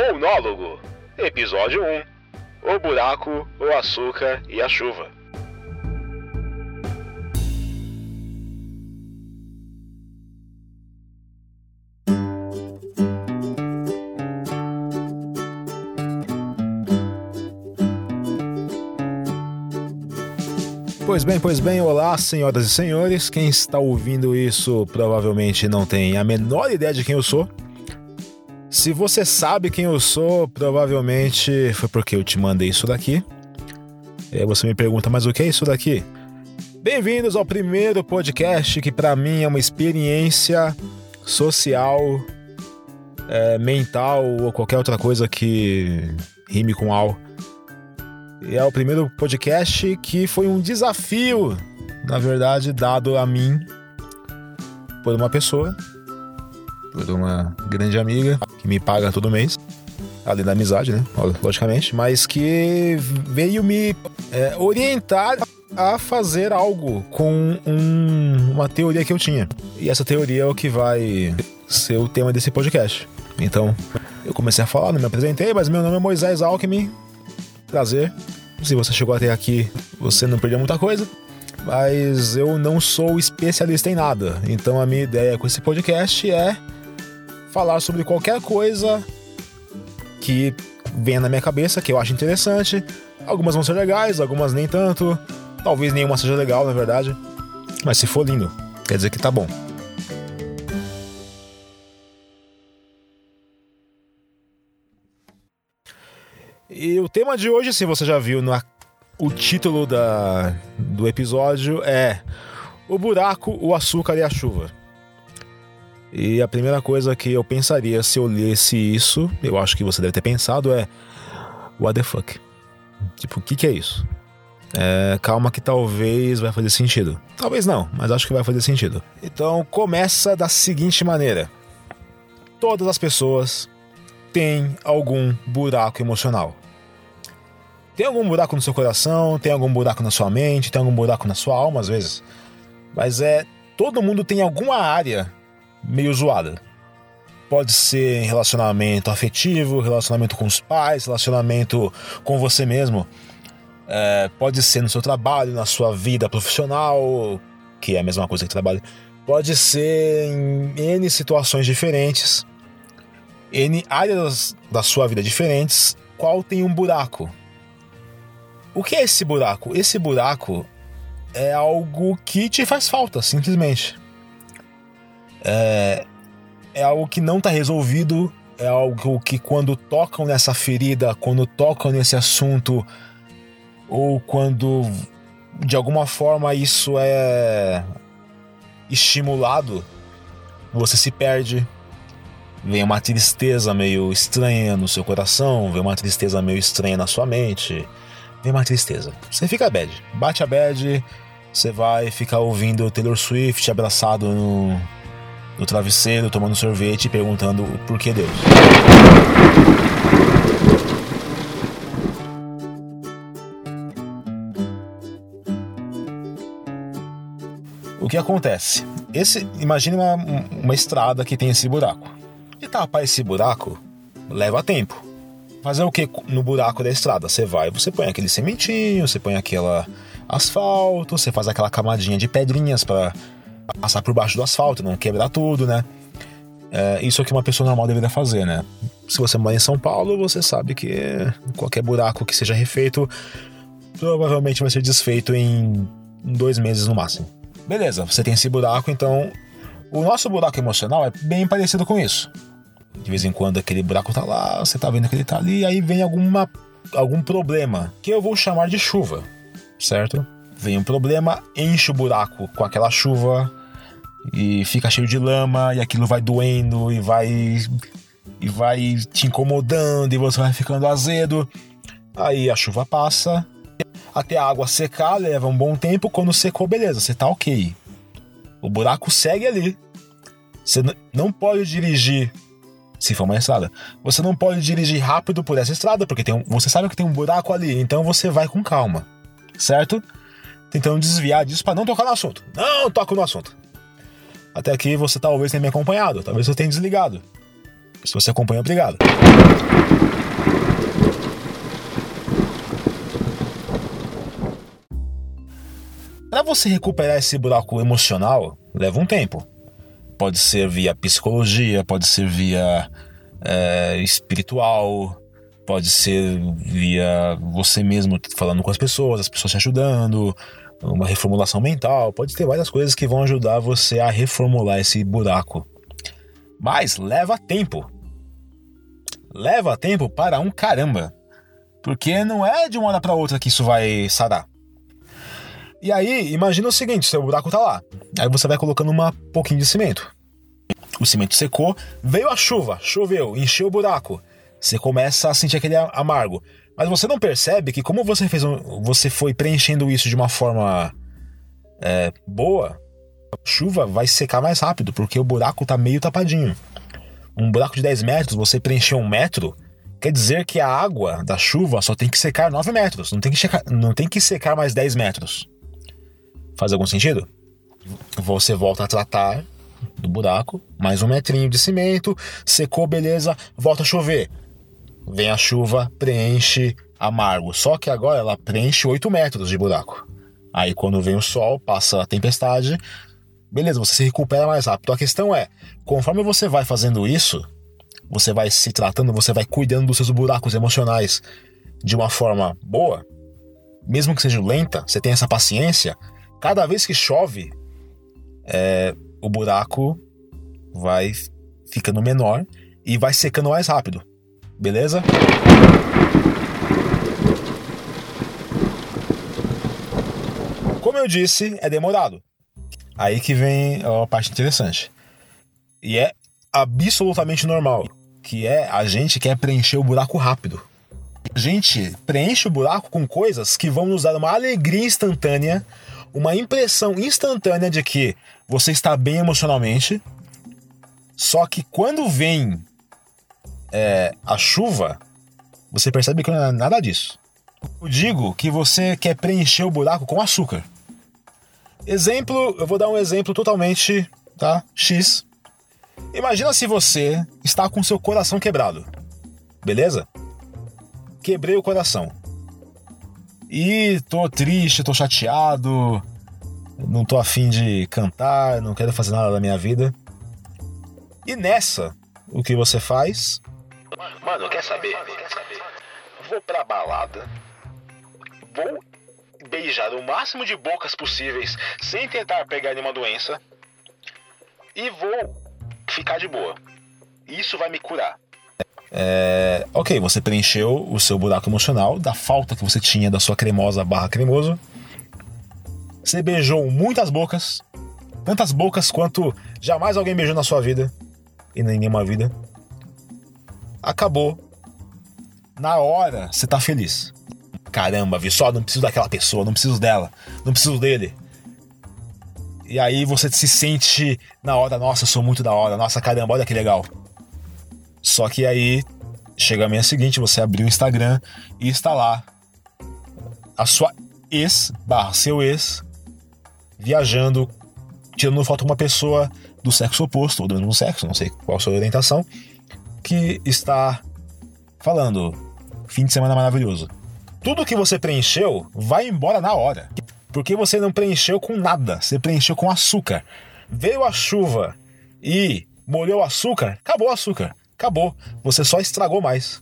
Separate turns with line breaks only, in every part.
Monólogo, Episódio 1 O Buraco, o Açúcar e a Chuva.
Pois bem, pois bem, olá, senhoras e senhores. Quem está ouvindo isso provavelmente não tem a menor ideia de quem eu sou. Se você sabe quem eu sou, provavelmente foi porque eu te mandei isso daqui. E aí você me pergunta, mas o que é isso daqui? Bem-vindos ao primeiro podcast que para mim é uma experiência social, é, mental ou qualquer outra coisa que rime com al é o primeiro podcast que foi um desafio, na verdade, dado a mim por uma pessoa, por uma grande amiga que me paga todo mês, além da amizade, né? Logicamente, mas que veio me é, orientar a fazer algo com um, uma teoria que eu tinha. E essa teoria é o que vai ser o tema desse podcast. Então, eu comecei a falar, não me apresentei, mas meu nome é Moisés Alckmin. Prazer. Se você chegou até aqui, você não perdeu muita coisa. Mas eu não sou especialista em nada. Então a minha ideia com esse podcast é falar sobre qualquer coisa que venha na minha cabeça, que eu acho interessante. Algumas vão ser legais, algumas nem tanto. Talvez nenhuma seja legal, na verdade. Mas se for lindo, quer dizer que tá bom. E o tema de hoje, se você já viu no, o título da, do episódio, é O Buraco, o Açúcar e a Chuva. E a primeira coisa que eu pensaria se eu lesse isso, eu acho que você deve ter pensado, é What the fuck? Tipo, o que, que é isso? É, calma que talvez vai fazer sentido. Talvez não, mas acho que vai fazer sentido. Então começa da seguinte maneira: todas as pessoas têm algum buraco emocional. Tem algum buraco no seu coração, tem algum buraco na sua mente, tem algum buraco na sua alma às vezes. Mas é. Todo mundo tem alguma área meio zoada. Pode ser em relacionamento afetivo, relacionamento com os pais, relacionamento com você mesmo. É, pode ser no seu trabalho, na sua vida profissional, que é a mesma coisa que trabalho. Pode ser em N situações diferentes, N áreas da sua vida diferentes, qual tem um buraco. O que é esse buraco? Esse buraco é algo que te faz falta, simplesmente. É, é algo que não está resolvido, é algo que quando tocam nessa ferida, quando tocam nesse assunto, ou quando de alguma forma isso é estimulado, você se perde. Vem uma tristeza meio estranha no seu coração, vem uma tristeza meio estranha na sua mente vem uma tristeza. Você fica bad. Bate a bad, você vai ficar ouvindo Taylor Swift abraçado no, no travesseiro, tomando sorvete e perguntando por que Deus. O que acontece? Esse, imagine uma, uma estrada que tem esse buraco. E tapar esse buraco leva tempo. Fazer o que no buraco da estrada? Você vai, você põe aquele sementinho, você põe aquela asfalto, você faz aquela camadinha de pedrinhas para passar por baixo do asfalto, não quebrar tudo, né? É, isso é o que uma pessoa normal deveria fazer, né? Se você mora em São Paulo, você sabe que qualquer buraco que seja refeito provavelmente vai ser desfeito em dois meses no máximo. Beleza, você tem esse buraco, então o nosso buraco emocional é bem parecido com isso. De vez em quando aquele buraco tá lá, você tá vendo que ele tá ali, aí vem alguma, algum problema, que eu vou chamar de chuva, certo? Vem um problema, enche o buraco com aquela chuva e fica cheio de lama e aquilo vai doendo e vai e vai te incomodando e você vai ficando azedo. Aí a chuva passa, até a água secar, leva um bom tempo. Quando secou, beleza, você tá ok. O buraco segue ali. Você não pode dirigir se for uma estrada. Você não pode dirigir rápido por essa estrada, porque tem um, você sabe que tem um buraco ali, então você vai com calma, certo? Tentando desviar disso para não tocar no assunto. Não toco no assunto. Até aqui você talvez tenha me acompanhado, talvez você tenha desligado. Se você acompanha, obrigado. Para você recuperar esse buraco emocional, leva um tempo. Pode ser via psicologia, pode ser via é, espiritual, pode ser via você mesmo falando com as pessoas, as pessoas te ajudando, uma reformulação mental, pode ter várias coisas que vão ajudar você a reformular esse buraco. Mas leva tempo. Leva tempo para um caramba. Porque não é de uma hora para outra que isso vai sarar. E aí, imagina o seguinte: seu buraco tá lá. Aí você vai colocando um pouquinho de cimento. O cimento secou, veio a chuva, choveu, encheu o buraco. Você começa a sentir aquele amargo. Mas você não percebe que, como você fez um, você foi preenchendo isso de uma forma é, boa, a chuva vai secar mais rápido, porque o buraco tá meio tapadinho. Um buraco de 10 metros, você preencheu um metro, quer dizer que a água da chuva só tem que secar 9 metros, não tem que, checar, não tem que secar mais 10 metros. Faz algum sentido? Você volta a tratar do buraco, mais um metrinho de cimento, secou, beleza, volta a chover. Vem a chuva, preenche amargo. Só que agora ela preenche 8 metros de buraco. Aí quando vem o sol, passa a tempestade, beleza, você se recupera mais rápido. A questão é, conforme você vai fazendo isso, você vai se tratando, você vai cuidando dos seus buracos emocionais de uma forma boa, mesmo que seja lenta, você tem essa paciência, cada vez que chove, é, o buraco vai ficando menor e vai secando mais rápido. Beleza? Como eu disse, é demorado. Aí que vem a parte interessante. E é absolutamente normal, que é a gente quer preencher o buraco rápido. A gente preenche o buraco com coisas que vão nos dar uma alegria instantânea uma impressão instantânea de que você está bem emocionalmente. Só que quando vem é, a chuva, você percebe que não é nada disso. Eu digo que você quer preencher o buraco com açúcar. Exemplo, eu vou dar um exemplo totalmente, tá? X. Imagina se você está com seu coração quebrado. Beleza? Quebrei o coração. E tô triste, tô chateado, não tô afim de cantar, não quero fazer nada da minha vida. E nessa, o que você faz?
Mano, quer saber? Vou pra balada, vou beijar o máximo de bocas possíveis sem tentar pegar nenhuma doença e vou ficar de boa. Isso vai me curar.
É, ok, você preencheu o seu buraco emocional da falta que você tinha da sua cremosa barra cremoso. Você beijou muitas bocas, tantas bocas quanto jamais alguém beijou na sua vida e nem nenhuma vida. Acabou. Na hora, você tá feliz. Caramba, vi só, não preciso daquela pessoa, não preciso dela, não preciso dele. E aí você se sente na hora, nossa, sou muito da hora, nossa, caramba, olha que legal. Só que aí chega a manhã seguinte, você abriu o Instagram e está lá a sua ex barra seu ex viajando, tirando foto com uma pessoa do sexo oposto, ou do mesmo sexo, não sei qual a sua orientação, que está falando fim de semana maravilhoso. Tudo que você preencheu vai embora na hora. Porque você não preencheu com nada, você preencheu com açúcar. Veio a chuva e molhou o açúcar, acabou o açúcar. Acabou. Você só estragou mais.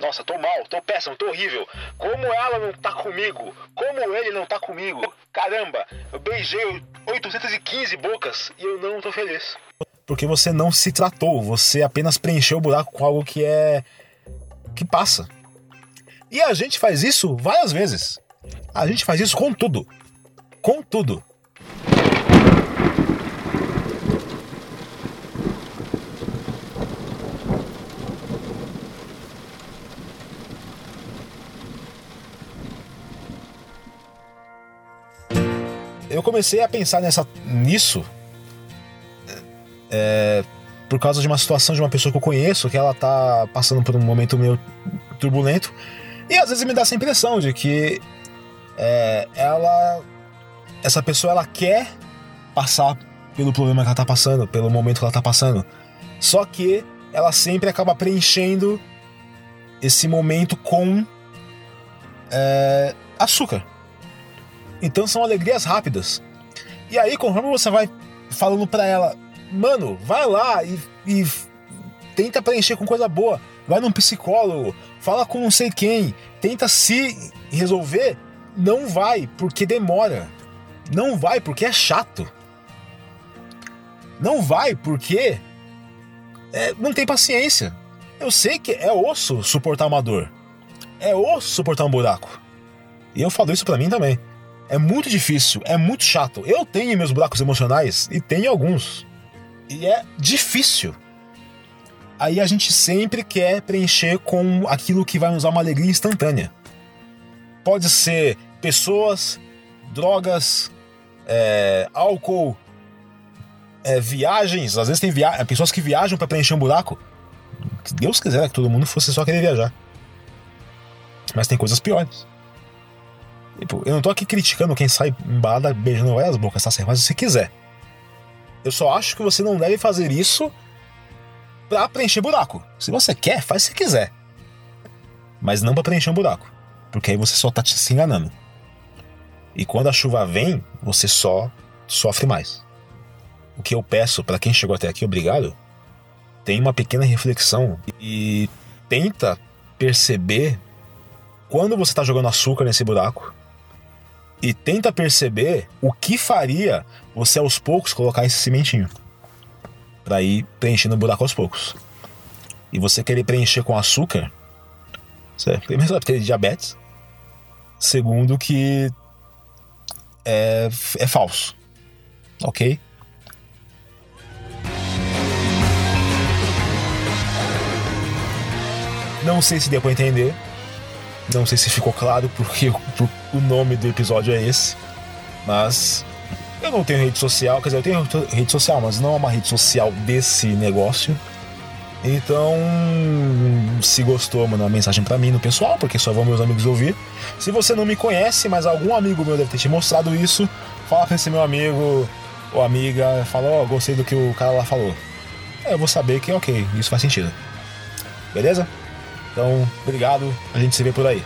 Nossa, tô mal, tô péssimo, tô horrível. Como ela não tá comigo? Como ele não tá comigo? Caramba, eu beijei 815 bocas e eu não tô feliz.
Porque você não se tratou, você apenas preencheu o buraco com algo que é. que passa. E a gente faz isso várias vezes. A gente faz isso com tudo. Com tudo. eu comecei a pensar nessa, nisso é, por causa de uma situação de uma pessoa que eu conheço, que ela tá passando por um momento meio turbulento. E às vezes me dá essa impressão de que é, ela. Essa pessoa ela quer passar pelo problema que ela tá passando, pelo momento que ela tá passando. Só que ela sempre acaba preenchendo esse momento com é, açúcar. Então são alegrias rápidas. E aí, conforme você vai falando pra ela, mano, vai lá e, e tenta preencher com coisa boa, vai num psicólogo, fala com não sei quem, tenta se resolver, não vai, porque demora. Não vai, porque é chato. Não vai, porque é, não tem paciência. Eu sei que é osso suportar uma dor. É osso suportar um buraco. E eu falo isso para mim também. É muito difícil, é muito chato. Eu tenho meus buracos emocionais e tenho alguns. E é difícil. Aí a gente sempre quer preencher com aquilo que vai nos dar uma alegria instantânea. Pode ser pessoas, drogas, é, álcool, é, viagens. Às vezes tem via pessoas que viajam para preencher um buraco. Se Deus quiser que todo mundo fosse só querer viajar. Mas tem coisas piores. Tipo, eu não tô aqui criticando quem sai embalada beijando várias bocas, tá? Você faz se quiser. Eu só acho que você não deve fazer isso para preencher buraco. Se você quer, faz se quiser. Mas não para preencher um buraco. Porque aí você só tá se enganando. E quando a chuva vem, você só sofre mais. O que eu peço para quem chegou até aqui, obrigado, tem uma pequena reflexão e tenta perceber quando você está jogando açúcar nesse buraco e tenta perceber o que faria você aos poucos colocar esse cimentinho para ir preenchendo o buraco aos poucos. E você querer preencher com açúcar, você, primeiro você vai ter diabetes, segundo que é, é falso, ok? Não sei se deu para entender, não sei se ficou claro porque o nome do episódio é esse, mas eu não tenho rede social, quer dizer, eu tenho rede social, mas não é uma rede social desse negócio. Então, se gostou, manda uma mensagem para mim no pessoal, porque só vão meus amigos ouvir. Se você não me conhece, mas algum amigo meu deve ter te mostrado isso, fala pra esse meu amigo ou amiga, fala, ó, oh, gostei do que o cara lá falou. Eu vou saber que, ok, isso faz sentido. Beleza? Então, obrigado, a gente se vê por aí.